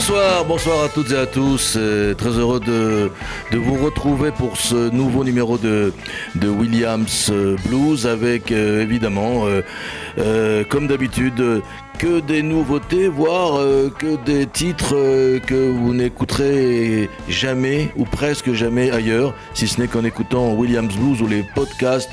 Bonsoir, bonsoir à toutes et à tous. Euh, très heureux de, vous retrouver pour ce nouveau numéro de, Williams euh, Blues avec euh, évidemment, comme d'habitude, que des nouveautés, voire que des titres que vous n'écouterez jamais ou presque jamais ailleurs, si ce n'est qu'en écoutant Williams Blues ou les podcasts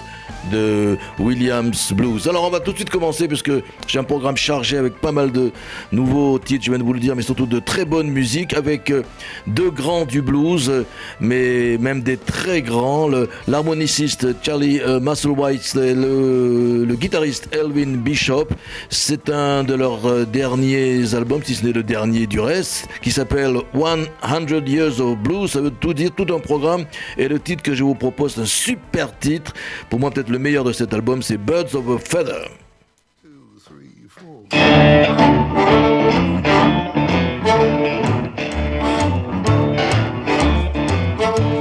de Williams Blues. Alors on va tout de suite commencer puisque j'ai un programme chargé avec pas mal de nouveaux titres, je viens de vous le dire, mais surtout de très bonne musique avec euh, deux grands du blues, mais même des très grands, l'harmoniciste Charlie euh, Musselwhite, le, le, guitariste Elvin Bishop. C'est un de leurs euh, derniers albums, si ce n'est le dernier du reste, qui s'appelle 100 Years of Blues. Ça veut tout dire, tout un programme. Et le titre que je vous propose, c'est un super titre. Pour moi, peut-être le meilleur de cet album, c'est Birds of a Feather.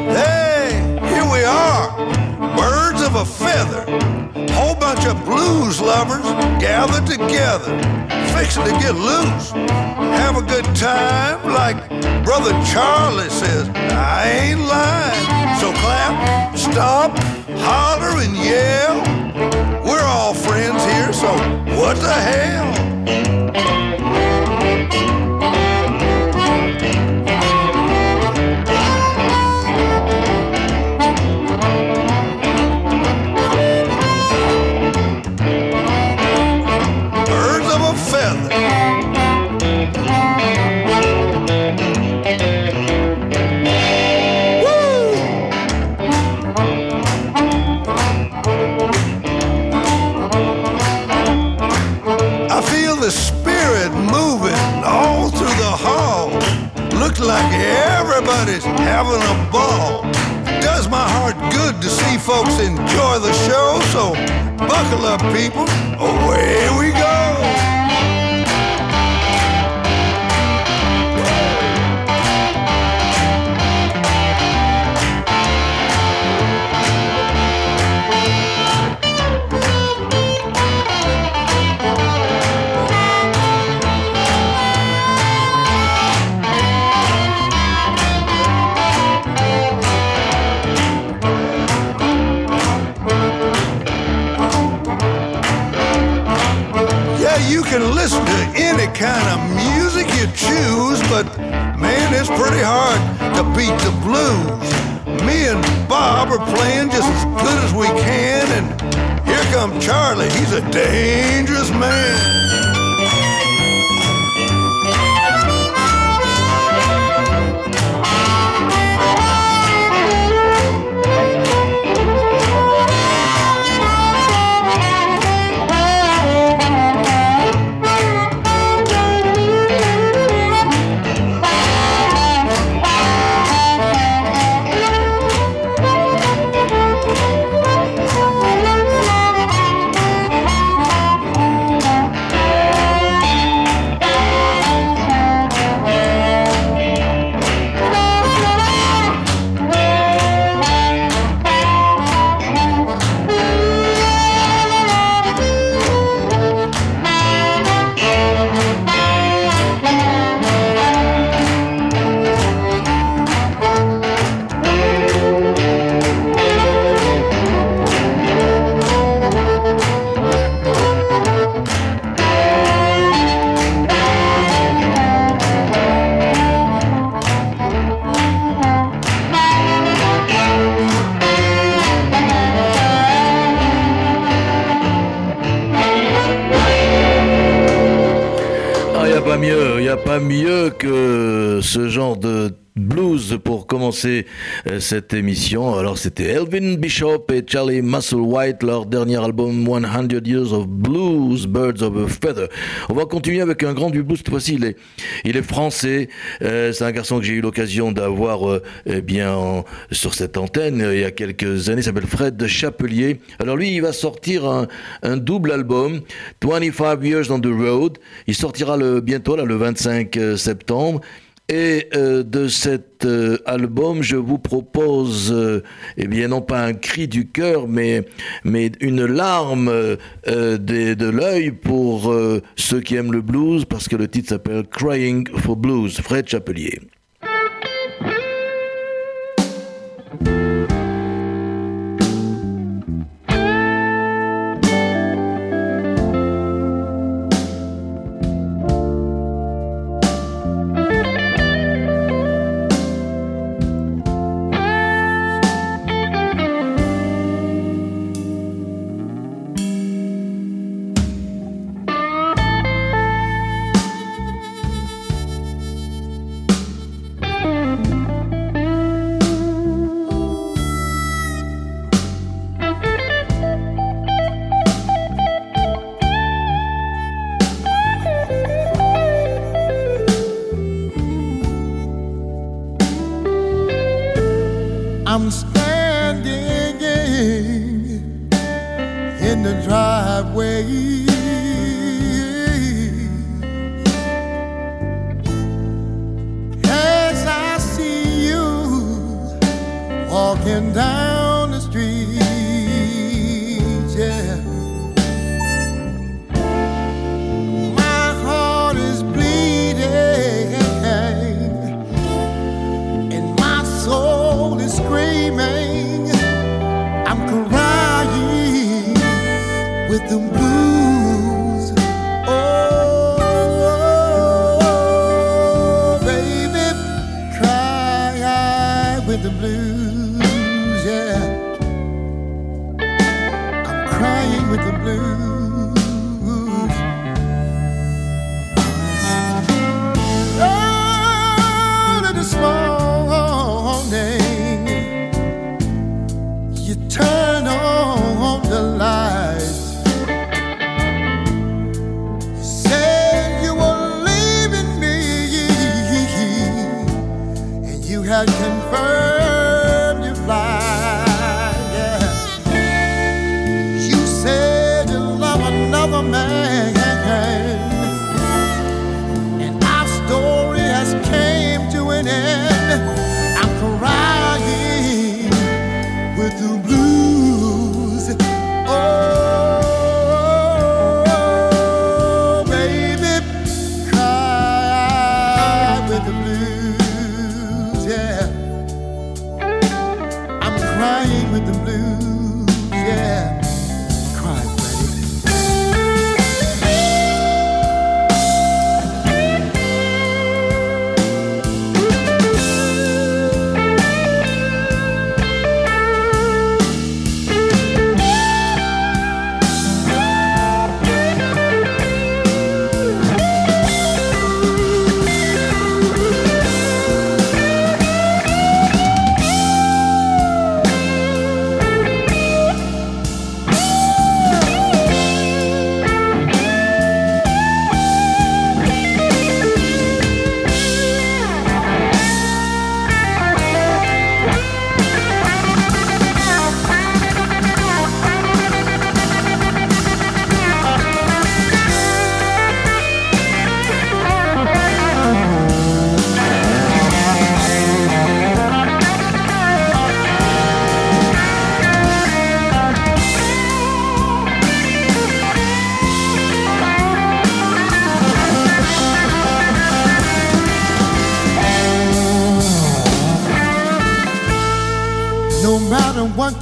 Hey, here we are, birds of a feather. Whole bunch of blues lovers gathered together, fixing to get loose. Have a good time, like Brother Charlie says. I ain't lying. So clap, stop, holler and yell. Euh, cette émission. Alors c'était Elvin Bishop et Charlie Musselwhite, leur dernier album 100 Years of Blues, Birds of a Feather. On va continuer avec un grand du blues. Cette fois-ci, il est, français. Euh, c'est un garçon que j'ai eu l'occasion d'avoir euh, eh bien sur cette antenne il y a quelques années. Il s'appelle Fred Chapelier. Alors lui, il va sortir un, un double album, 25 Years on the Road. Il sortira le, bientôt, là, le 25 septembre. Et euh, de cet euh, album, je vous propose, euh, eh bien non pas un cri du cœur, mais, mais une larme de, de l'œil pour ceux qui aiment le blues, parce que le titre s'appelle Crying for Blues, Fred Chapelier.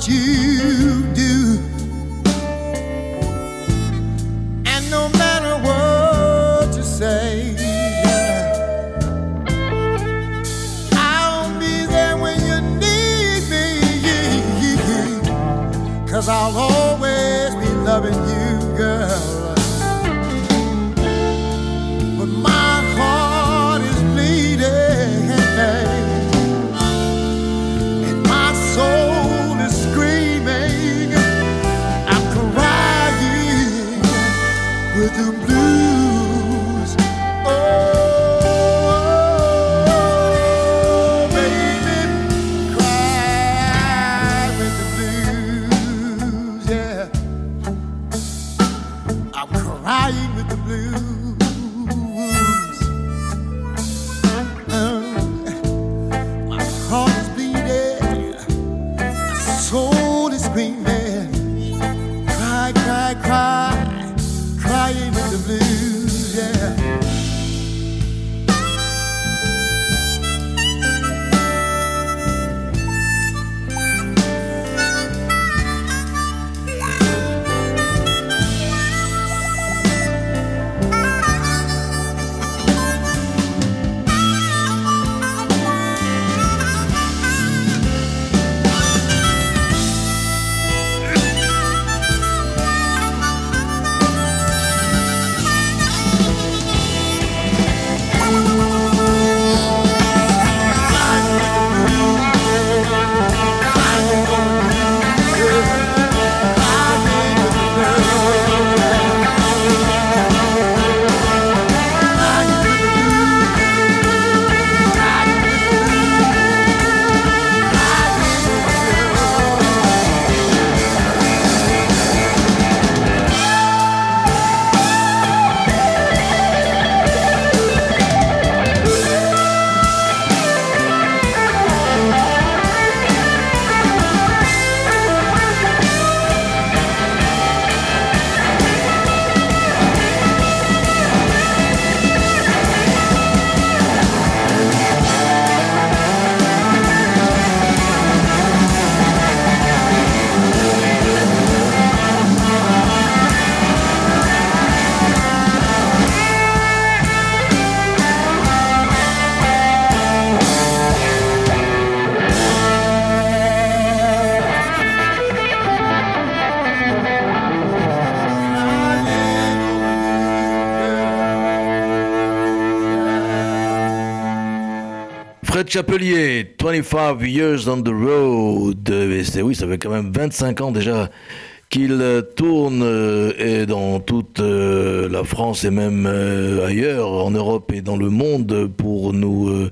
You Chapelier, 25 Years on the Road. oui, ça fait quand même 25 ans déjà qu'il tourne euh, et dans toute euh, la France et même euh, ailleurs, en Europe et dans le monde, pour nous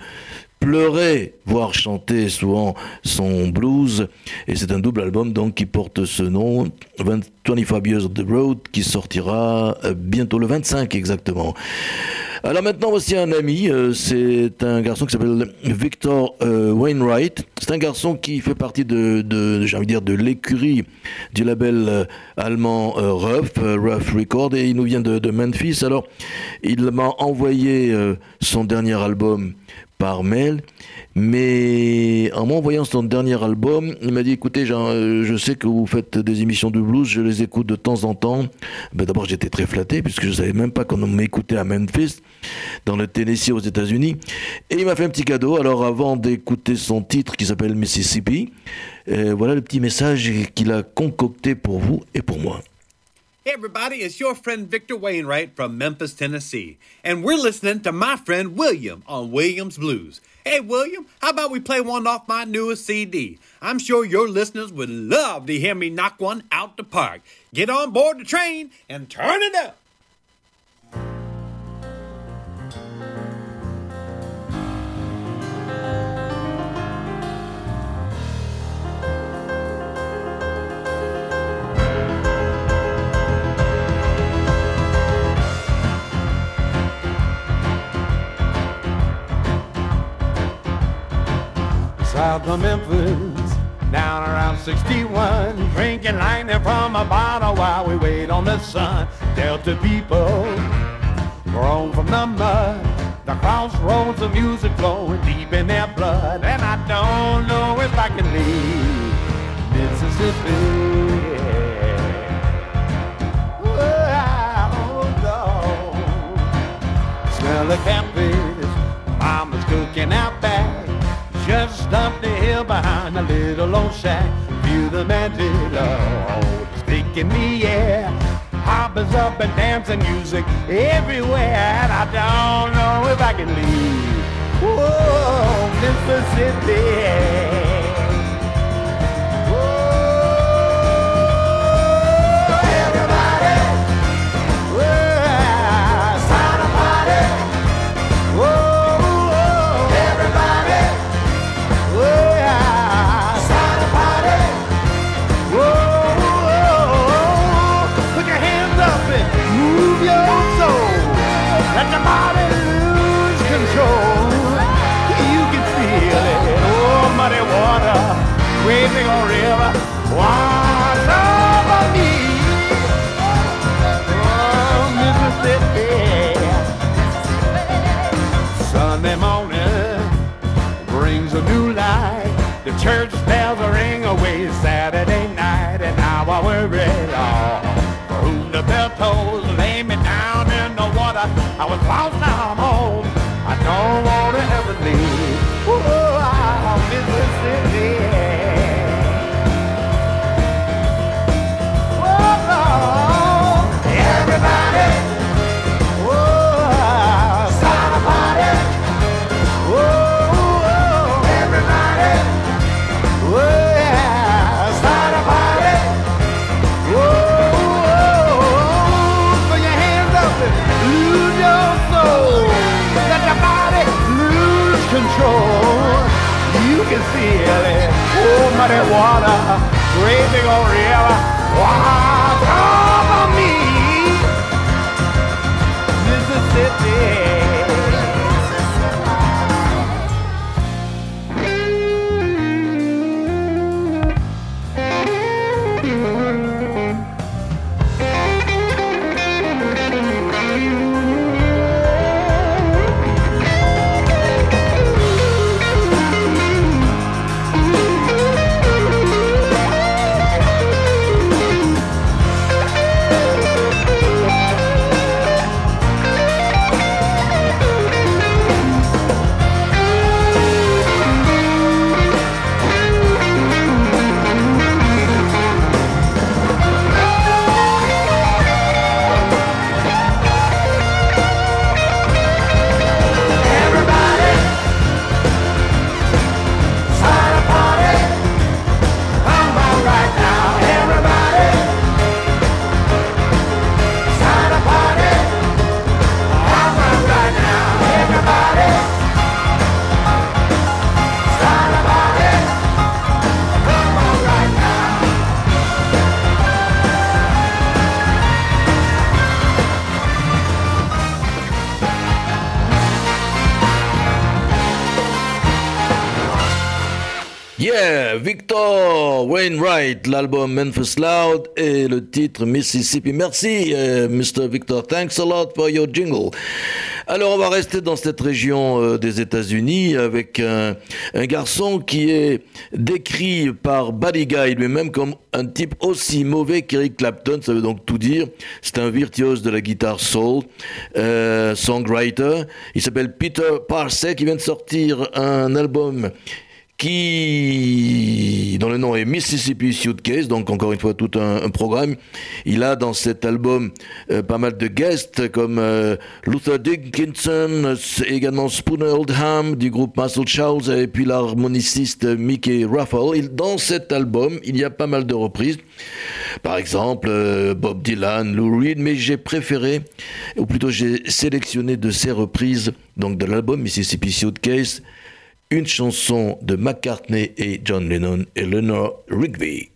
pleurer, voire chanter souvent son blues. Et c'est un double album donc qui porte ce nom, 25 Years of the Road, qui sortira bientôt le 25 exactement. Alors maintenant, voici un ami. Euh, c'est un garçon qui s'appelle Victor euh, Wainwright. C'est un garçon qui fait partie de, j'ai envie de dire, de l'écurie du label euh, allemand Rough, Rough Record, et il nous vient de, de Memphis. Alors, il m'a envoyé son dernier album par mail. Mais en m'envoyant son dernier album, il m'a dit écoutez, euh, je sais que vous faites des émissions de blues, je les écoute de temps en temps. Ben, D'abord, j'étais très flatté puisque je savais même pas qu'on m'écoutait à Memphis, dans le Tennessee aux États-Unis. Et il m'a fait un petit cadeau. Alors, avant d'écouter son titre qui s'appelle Mississippi, euh, voilà le petit message qu'il a concocté pour vous et pour moi. Hey, everybody, it's your friend Victor Wainwright from Memphis, Tennessee, and we're listening to my friend William on Williams Blues. Hey, William, how about we play one off my newest CD? I'm sure your listeners would love to hear me knock one out the park. Get on board the train and turn it up. South of Memphis, down around 61, drinking lightning from a bottle while we wait on the sun. Delta people, grown from the mud, the crossroads of music flowing deep in their blood, and I don't know if I can leave Mississippi. Smell the catfish, mama's cooking out. Just up the hill behind a little old shack. Feel the magic of stick in the air. Hoppers up and dancing music everywhere. And I don't know if I can leave. Whoa, Mississippi. waving a river. Watch over me, oh, Mississippi. Sunday morning brings a new light. The church bells ring away Saturday night, and now I worry all. For whom the bell tolls, lay me down in the water. I was lost, now I'm home. I don't wanna ever leave. oh I'm Mississippi. Feel it. Oh, muddy water, great big old river. Wow, Victor Wainwright, l'album Memphis Loud et le titre Mississippi. Merci, euh, Mr. Victor. Thanks a lot for your jingle. Alors, on va rester dans cette région euh, des États-Unis avec un, garçon qui est décrit par Buddy Guy lui-même comme un type aussi mauvais qu'Eric Clapton. Ça veut donc tout dire. C'est un virtuose de la guitare soul, euh, songwriter. Il s'appelle Peter Parsec. Il vient de sortir un album qui, dont le nom est Mississippi Suitcase, donc encore une fois tout un, programme. Il a dans cet album euh, pas mal de guests comme euh, Luther Dickinson, également Spooner Oldham du groupe Muscle Shoals et puis l'harmoniciste Mickey Ruffle. Il- dans cet album, il y a pas mal de reprises. Par exemple, euh, Bob Dylan, Lou Reed, mais j'ai préféré, ou plutôt j'ai sélectionné de ces reprises, donc de l'album Mississippi Suitcase, une chanson de McCartney et John Lennon et Eleanor Rigby.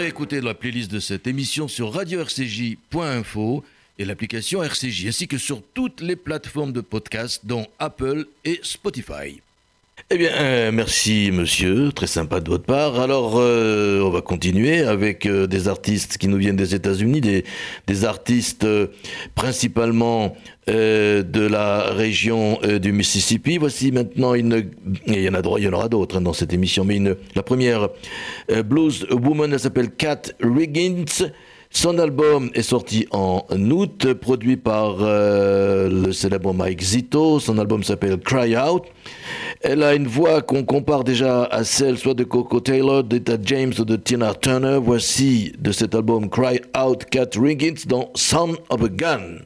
Réécouter la playlist de cette émission sur radio-rcj.info et l'application RCJ, ainsi que sur toutes les plateformes de podcast, dont Apple et Spotify. Eh bien, euh, merci monsieur, très sympa de votre part. Alors, euh, on va continuer avec euh, des artistes qui nous viennent des États-Unis, des, artistes principalement euh, de la région euh, du Mississippi. Voici maintenant une, il y en a droit, il y en aura d'autres hein, dans cette émission, mais une, la première euh, blues woman, elle s'appelle Kat Riggins. Son album est sorti en août, produit par le célèbre Mike Zito. Son album s'appelle Cry Out. Elle a une voix qu'on compare déjà à celle soit de Coco Taylor, d'Etta James ou de Tina Turner. Voici de cet album Cry Out Cat Riggins dans Son of a Gun.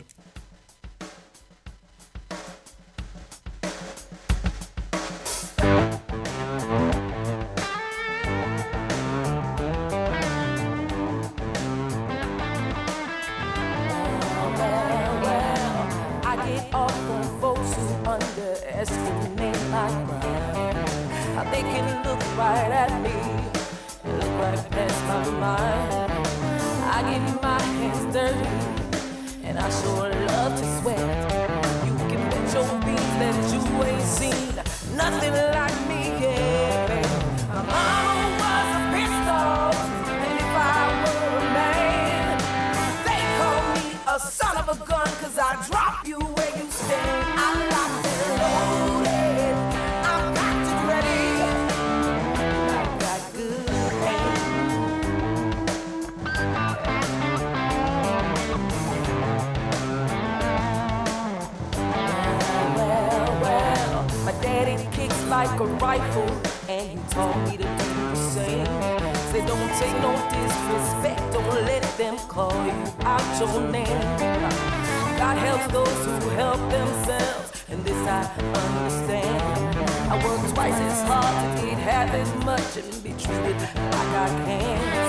Your name. God helps those who help themselves, and this I understand. I work twice as hard to get half as much and be treated like I can.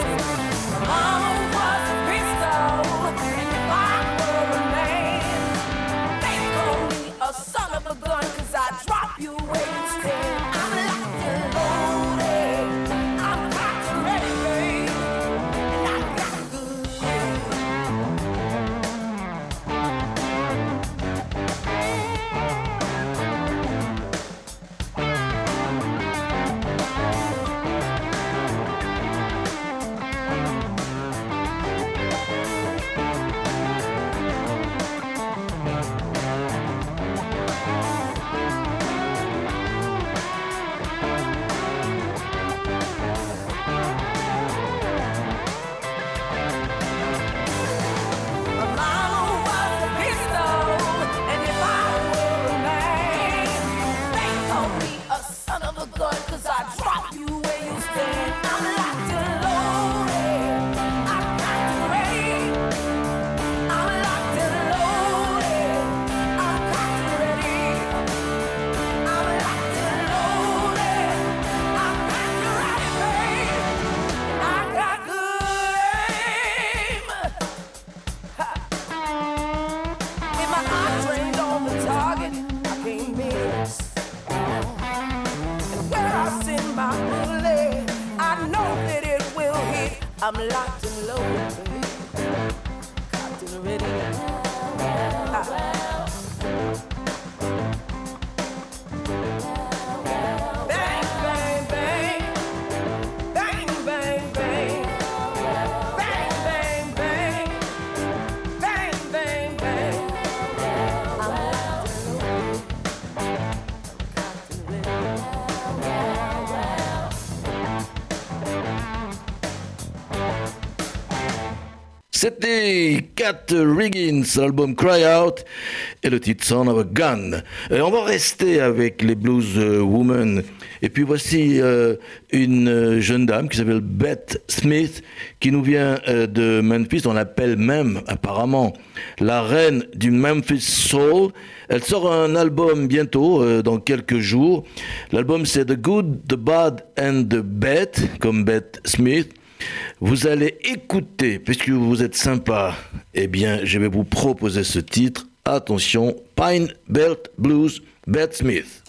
Cat Riggins, l'album Cry Out et le titre Son of a Gun. Euh, on va rester avec les Blues euh, Women. Et puis voici euh, une euh, jeune dame qui s'appelle Beth Smith, qui nous vient de Memphis. On l'appelle même apparemment la reine du Memphis Soul. Elle sort un album bientôt, dans quelques jours. L'album c'est The Good, The Bad and The Beth, comme Beth Smith. Vous allez écouter, puisque vous êtes sympa, eh bien, je vais vous proposer ce titre. Attention, Pine Belt Blues, Beth Smith.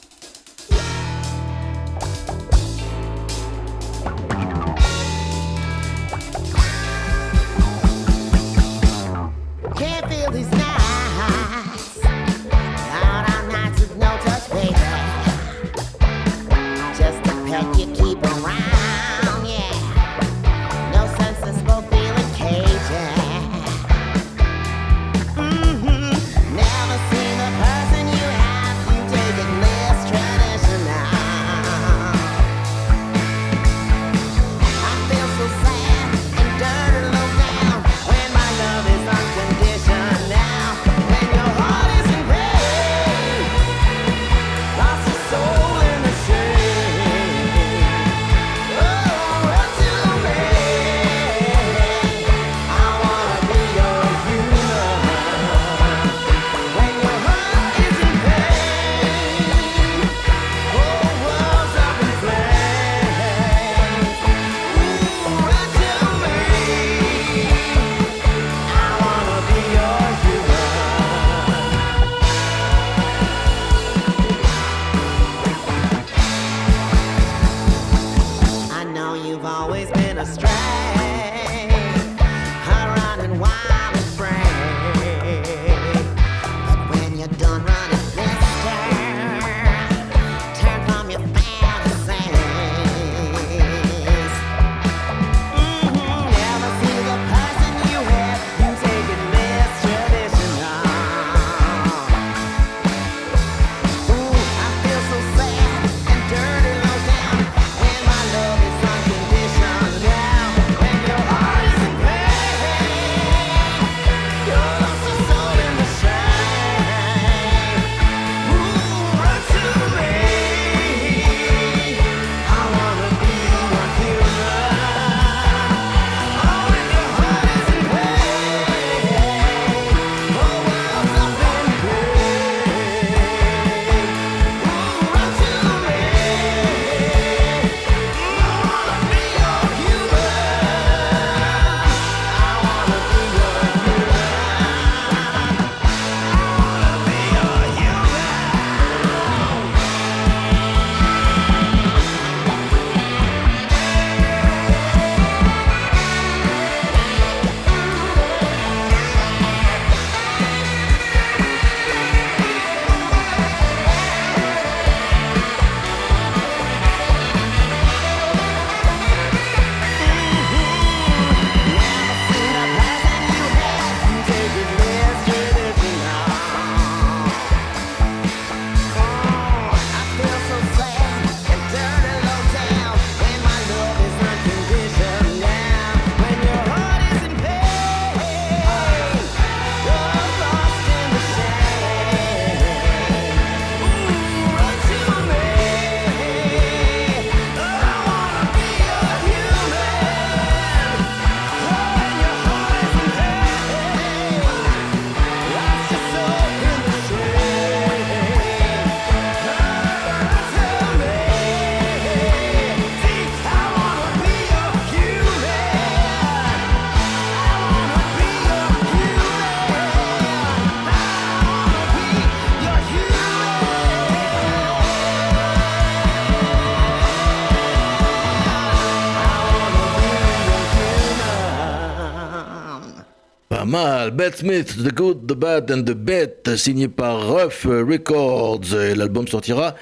Mal. Beth Smith, The Good, The Bad and The Bad, signé par Rough Records. L'album sortira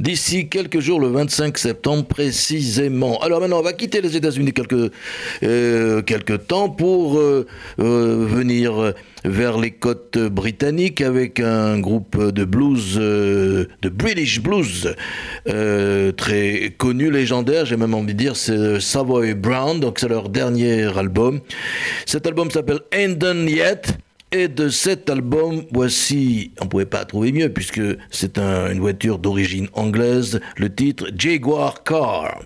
d'ici quelques jours, le 25 septembre précisément. Alors maintenant, on va quitter les États-Unis quelques, euh, quelques temps pour euh, euh, venir vers les côtes britanniques avec un groupe de blues, euh, de British blues, euh, très connu, légendaire, j'ai même envie de dire, c'est Savoy Brown, donc c'est leur dernier album. Cet album s'appelle Ain't Done Yet. Et de cet album, voici, on ne pouvait pas trouver mieux puisque c'est une voiture d'origine anglaise, le titre Jaguar Car.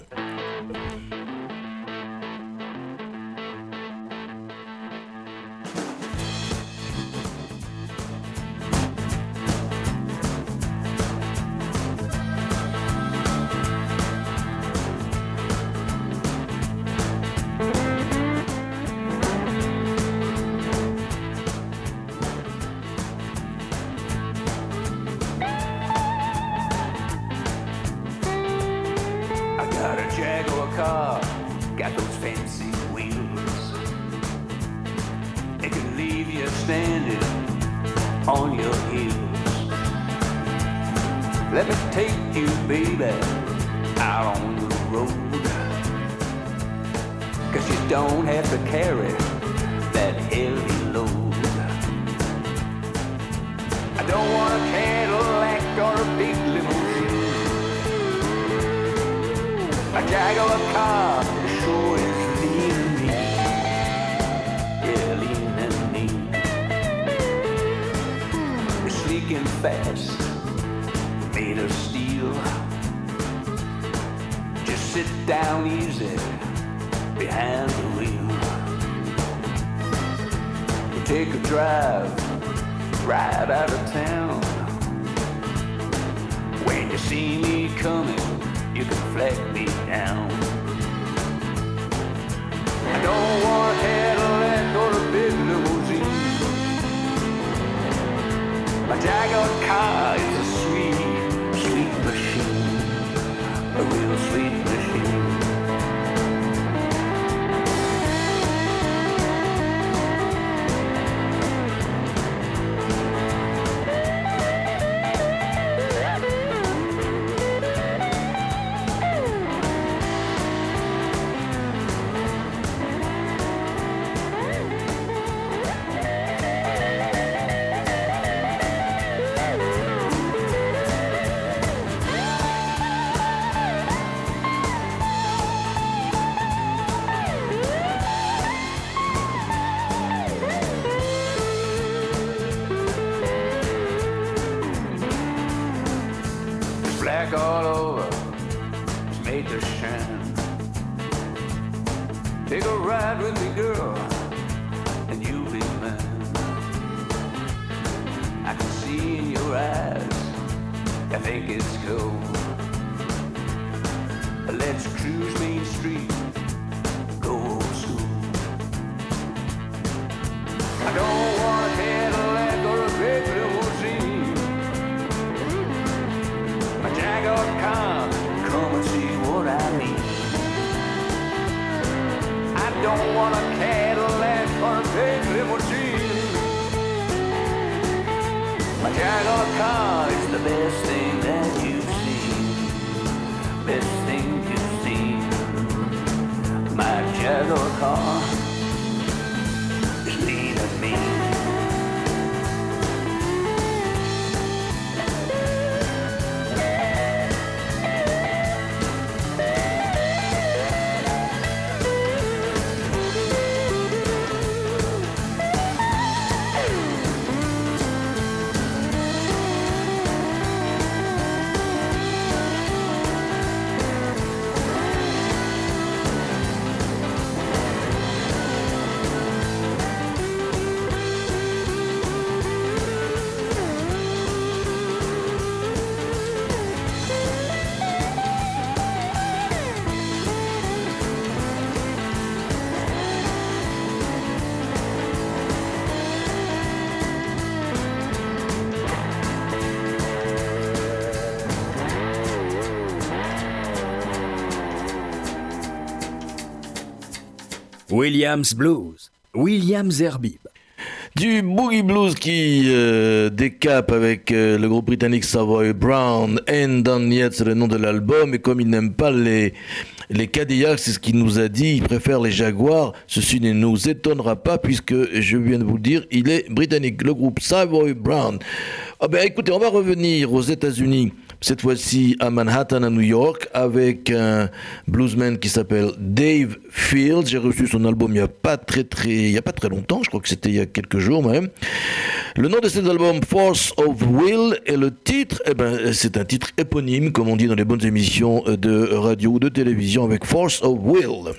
Fast, made of steel. Just sit down easy behind the wheel. Take a drive right out of town. When you see me coming, you can flag me down. I don't want Cadillac My Jaguar car don't want a Cadillac or a big limousine. A Jaguar car is the best thing that you've seen. Best thing you've seen. My Jaguar car me. Williams Blues, Williams Herbib. Du boogie blues qui euh, décape avec euh, le groupe britannique Savoy Brown. And Done Yet, c'est le nom de l'album. Et comme il n'aime pas les, les Cadillacs, c'est ce qu'il nous a dit, il préfère les Jaguars. Ceci ne nous étonnera pas puisque, je viens de vous le dire, il est britannique. Le groupe Savoy Brown. Ah ben, écoutez, on va revenir aux États-Unis cette fois-ci à Manhattan, à New York, avec un bluesman qui s'appelle Dave Fields. J'ai reçu son album il n'y a pas très très, il y a pas très longtemps, je crois que c'était il y a quelques jours même. Le nom de cet album, Force of Will, et le titre, eh ben, c'est un titre éponyme, comme on dit dans les bonnes émissions de radio ou de télévision, avec Force of Will.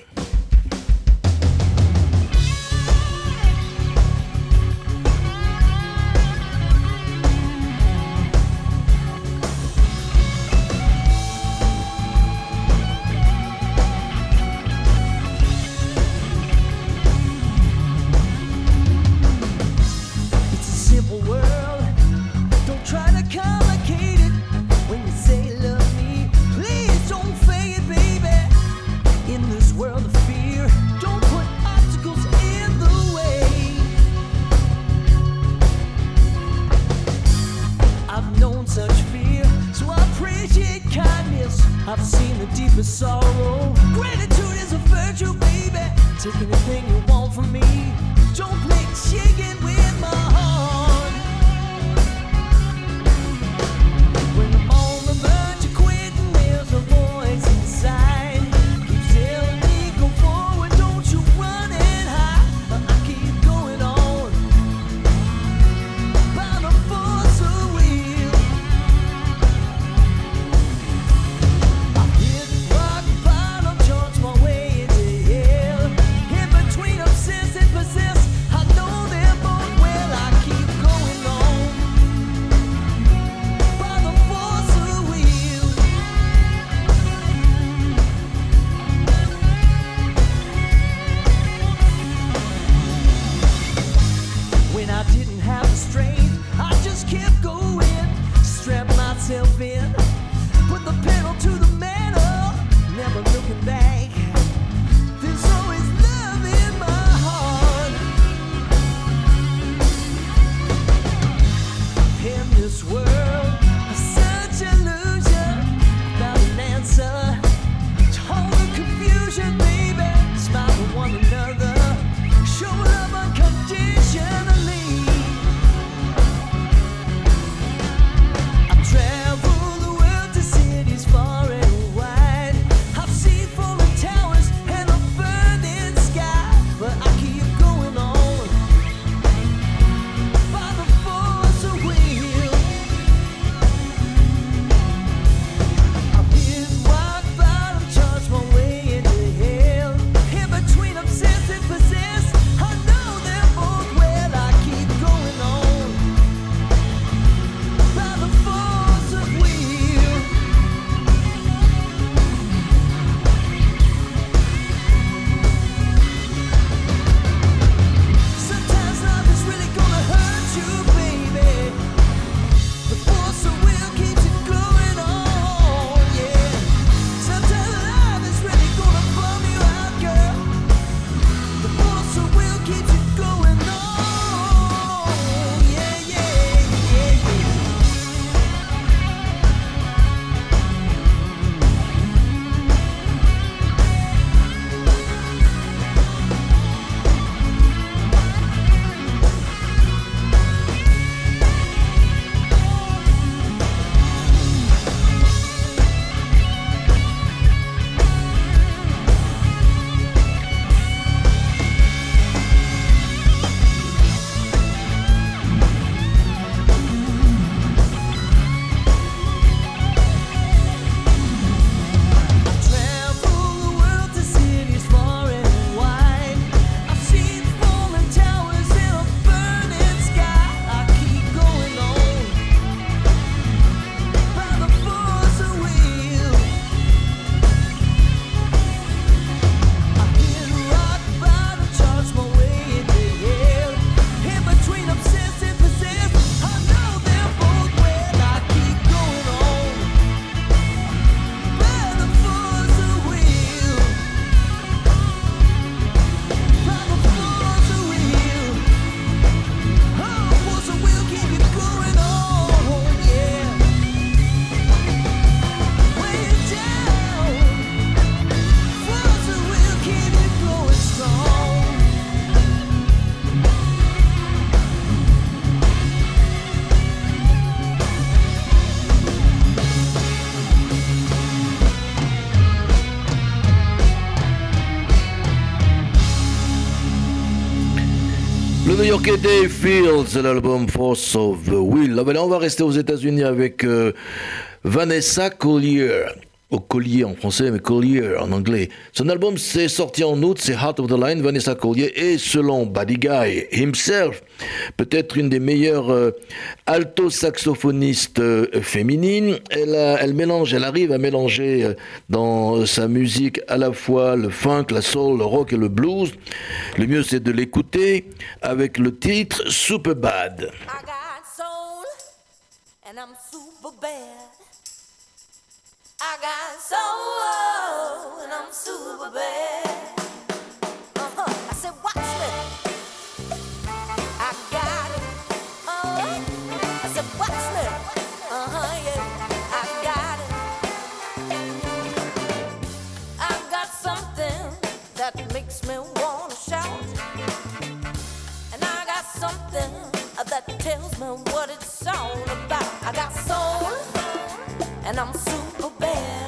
Yorkais Dave Fields, l'album Force of the Will. Ah ben là, on va rester aux États-Unis avec euh, Vanessa Collier. Au collier en français, mais Collier en anglais. Son album s'est sorti en août, c'est Heart of the Line. Vanessa Collier est, selon Buddy Guy himself, peut-être une des meilleures euh, alto-saxophonistes euh, féminines. Elle, mélange, elle arrive à mélanger euh, dans sa musique à la fois le funk, la soul, le rock et le blues. Le mieux, c'est de l'écouter avec le titre super bad. That makes me wanna shout. And I got something that tells me what it's all about. I got soul, and I'm super bad.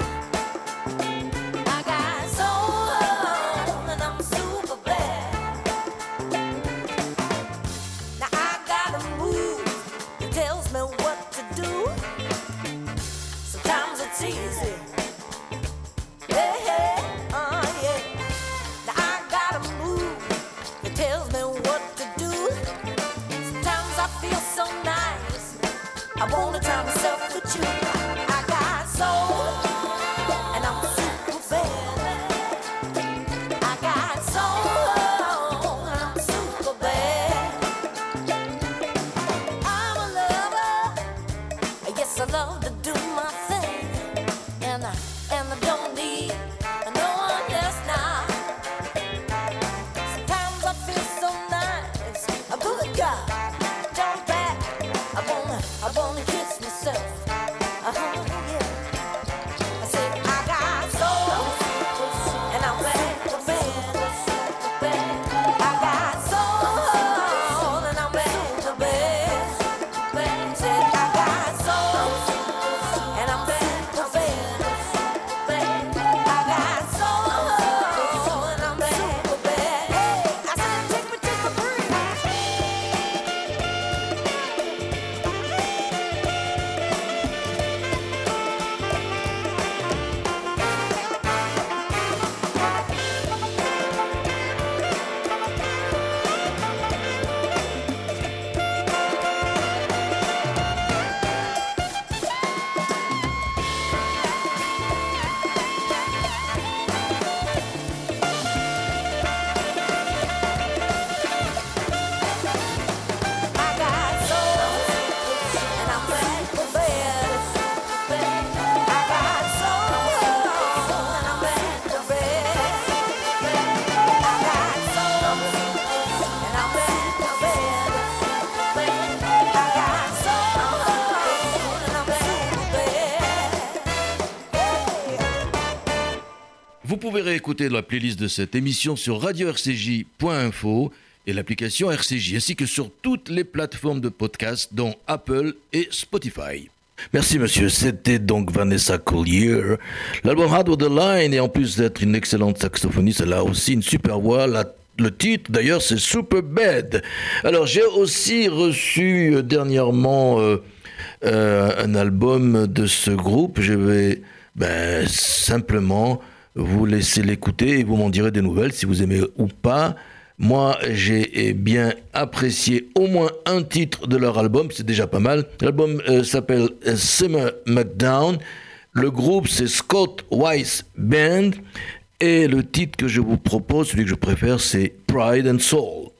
Réécouter la playlist de cette émission sur radio-rcj.info et l'application RCJ, ainsi que sur toutes les plateformes de podcast, dont Apple et Spotify. Merci monsieur, c'était donc Vanessa Collier. L'album Hard with the Line, et en plus d'être une excellente saxophoniste, elle a aussi une super voix. Le titre d'ailleurs c'est Super Bad. Alors j'ai aussi reçu euh, dernièrement euh, euh, un album de ce groupe. Je vais ben, simplement vous laisser l'écouter et vous m'en direz des nouvelles si vous aimez ou pas. Moi, j'ai bien apprécié au moins un titre de leur album, c'est déjà pas mal. L'album euh, s'appelle euh, Summer McDown. Le groupe, c'est Scott Weiss Band. Et le titre que je vous propose, celui que je préfère, c'est Pride and Soul.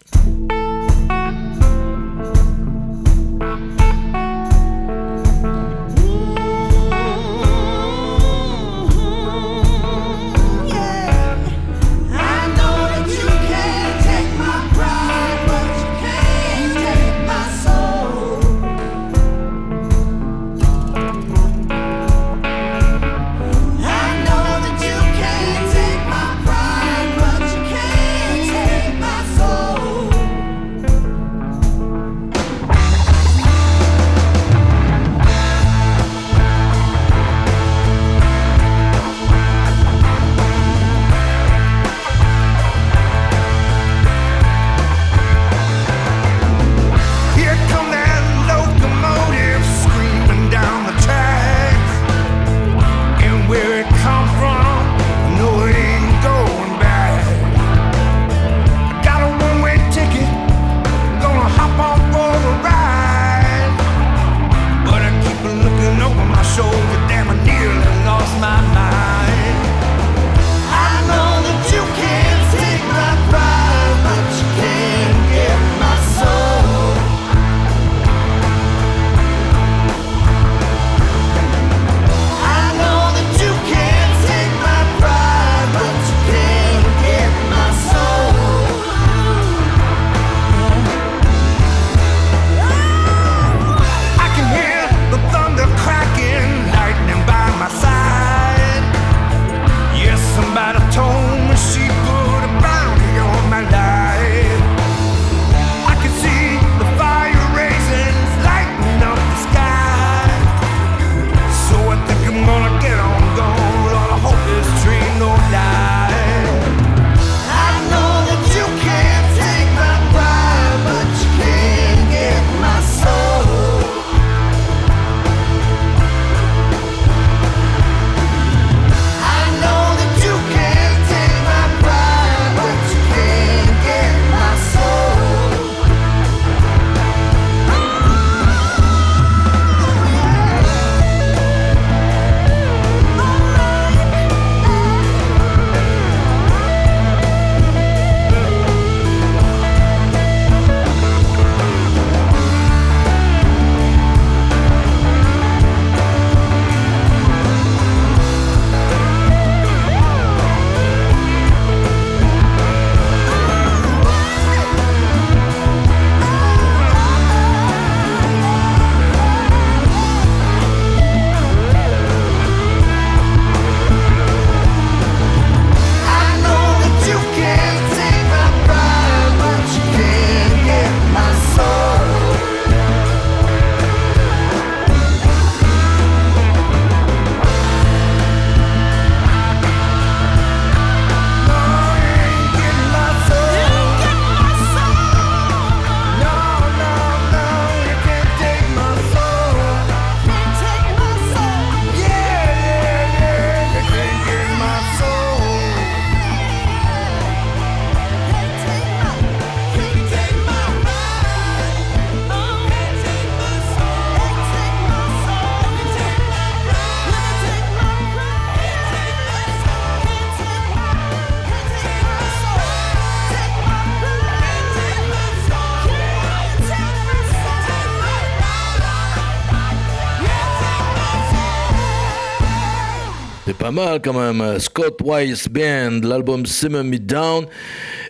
Mal quand même. Scott Weiss Band, l'album Simmer Me Down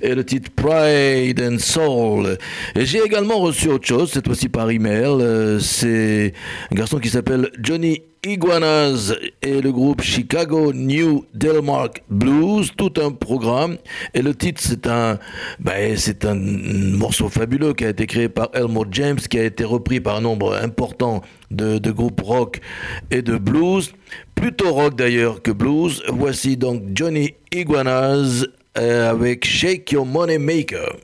et le titre Pride and Soul. Et j'ai également reçu autre chose, cette fois-ci par email. Euh, C'est un garçon qui s'appelle Johnny Iguanas et le groupe Chicago New Delmark Blues, tout un programme. Et le titre, c'est un, ben, c'est un morceau fabuleux qui a été créé par Elmore James, qui a été repris par un nombre important de, de groupes rock et de blues. Plutôt rock d'ailleurs que blues. Voici donc Johnny Iguanas Uh, avec Shake Your Money Maker.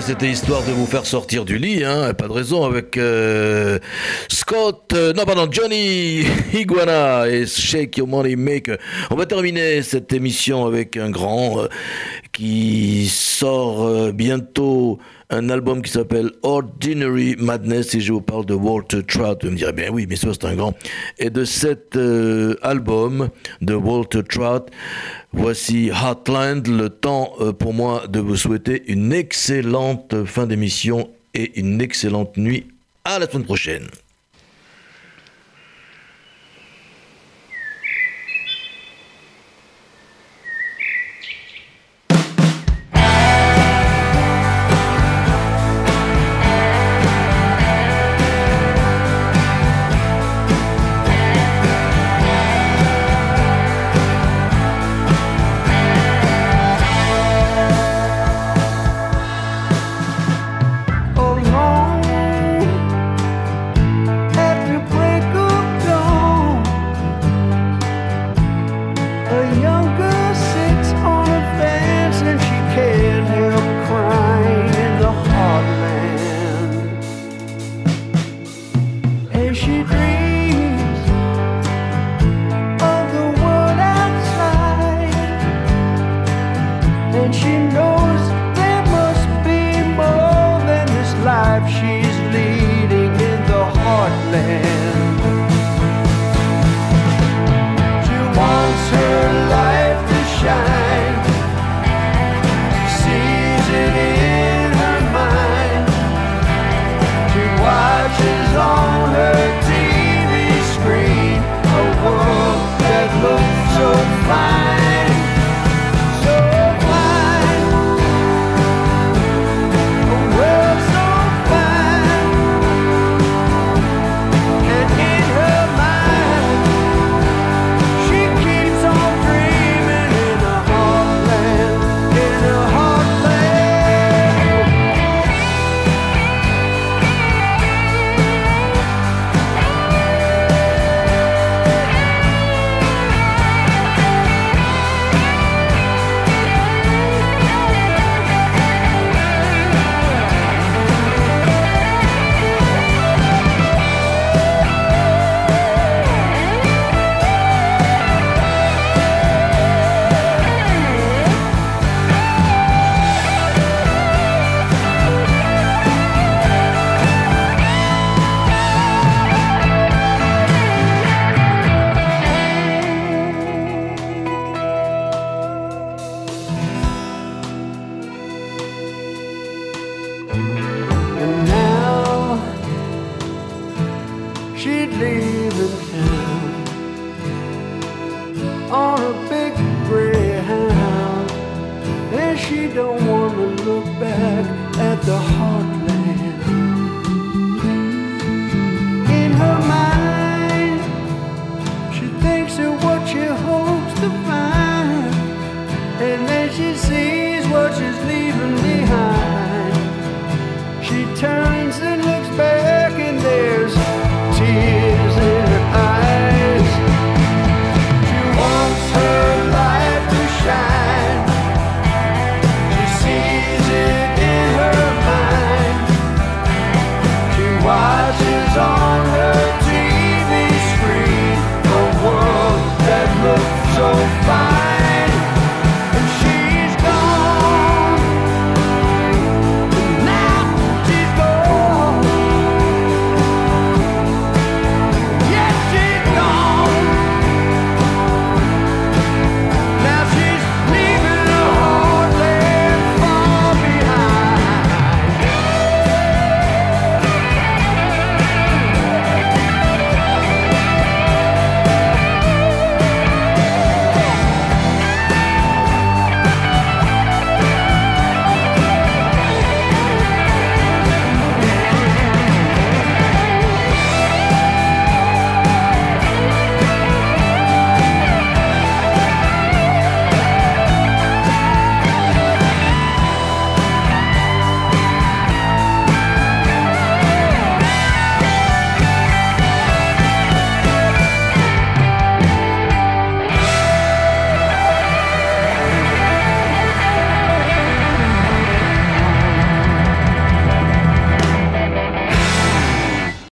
C'était histoire de vous faire sortir du lit, hein, pas de raison, avec euh, Scott, euh, non, pardon, Johnny Iguana et Shake Your Money Maker. On va terminer cette émission avec un grand euh, qui sort bientôt un album qui s'appelle Ordinary Madness et je vous parle de Walter Trout. Vous me direz bien oui, mais ça c'est un grand. Et de cet album de Walter Trout, voici Heartland. Le temps euh, pour moi de vous souhaiter une excellente fin d'émission et une excellente nuit. À la semaine prochaine.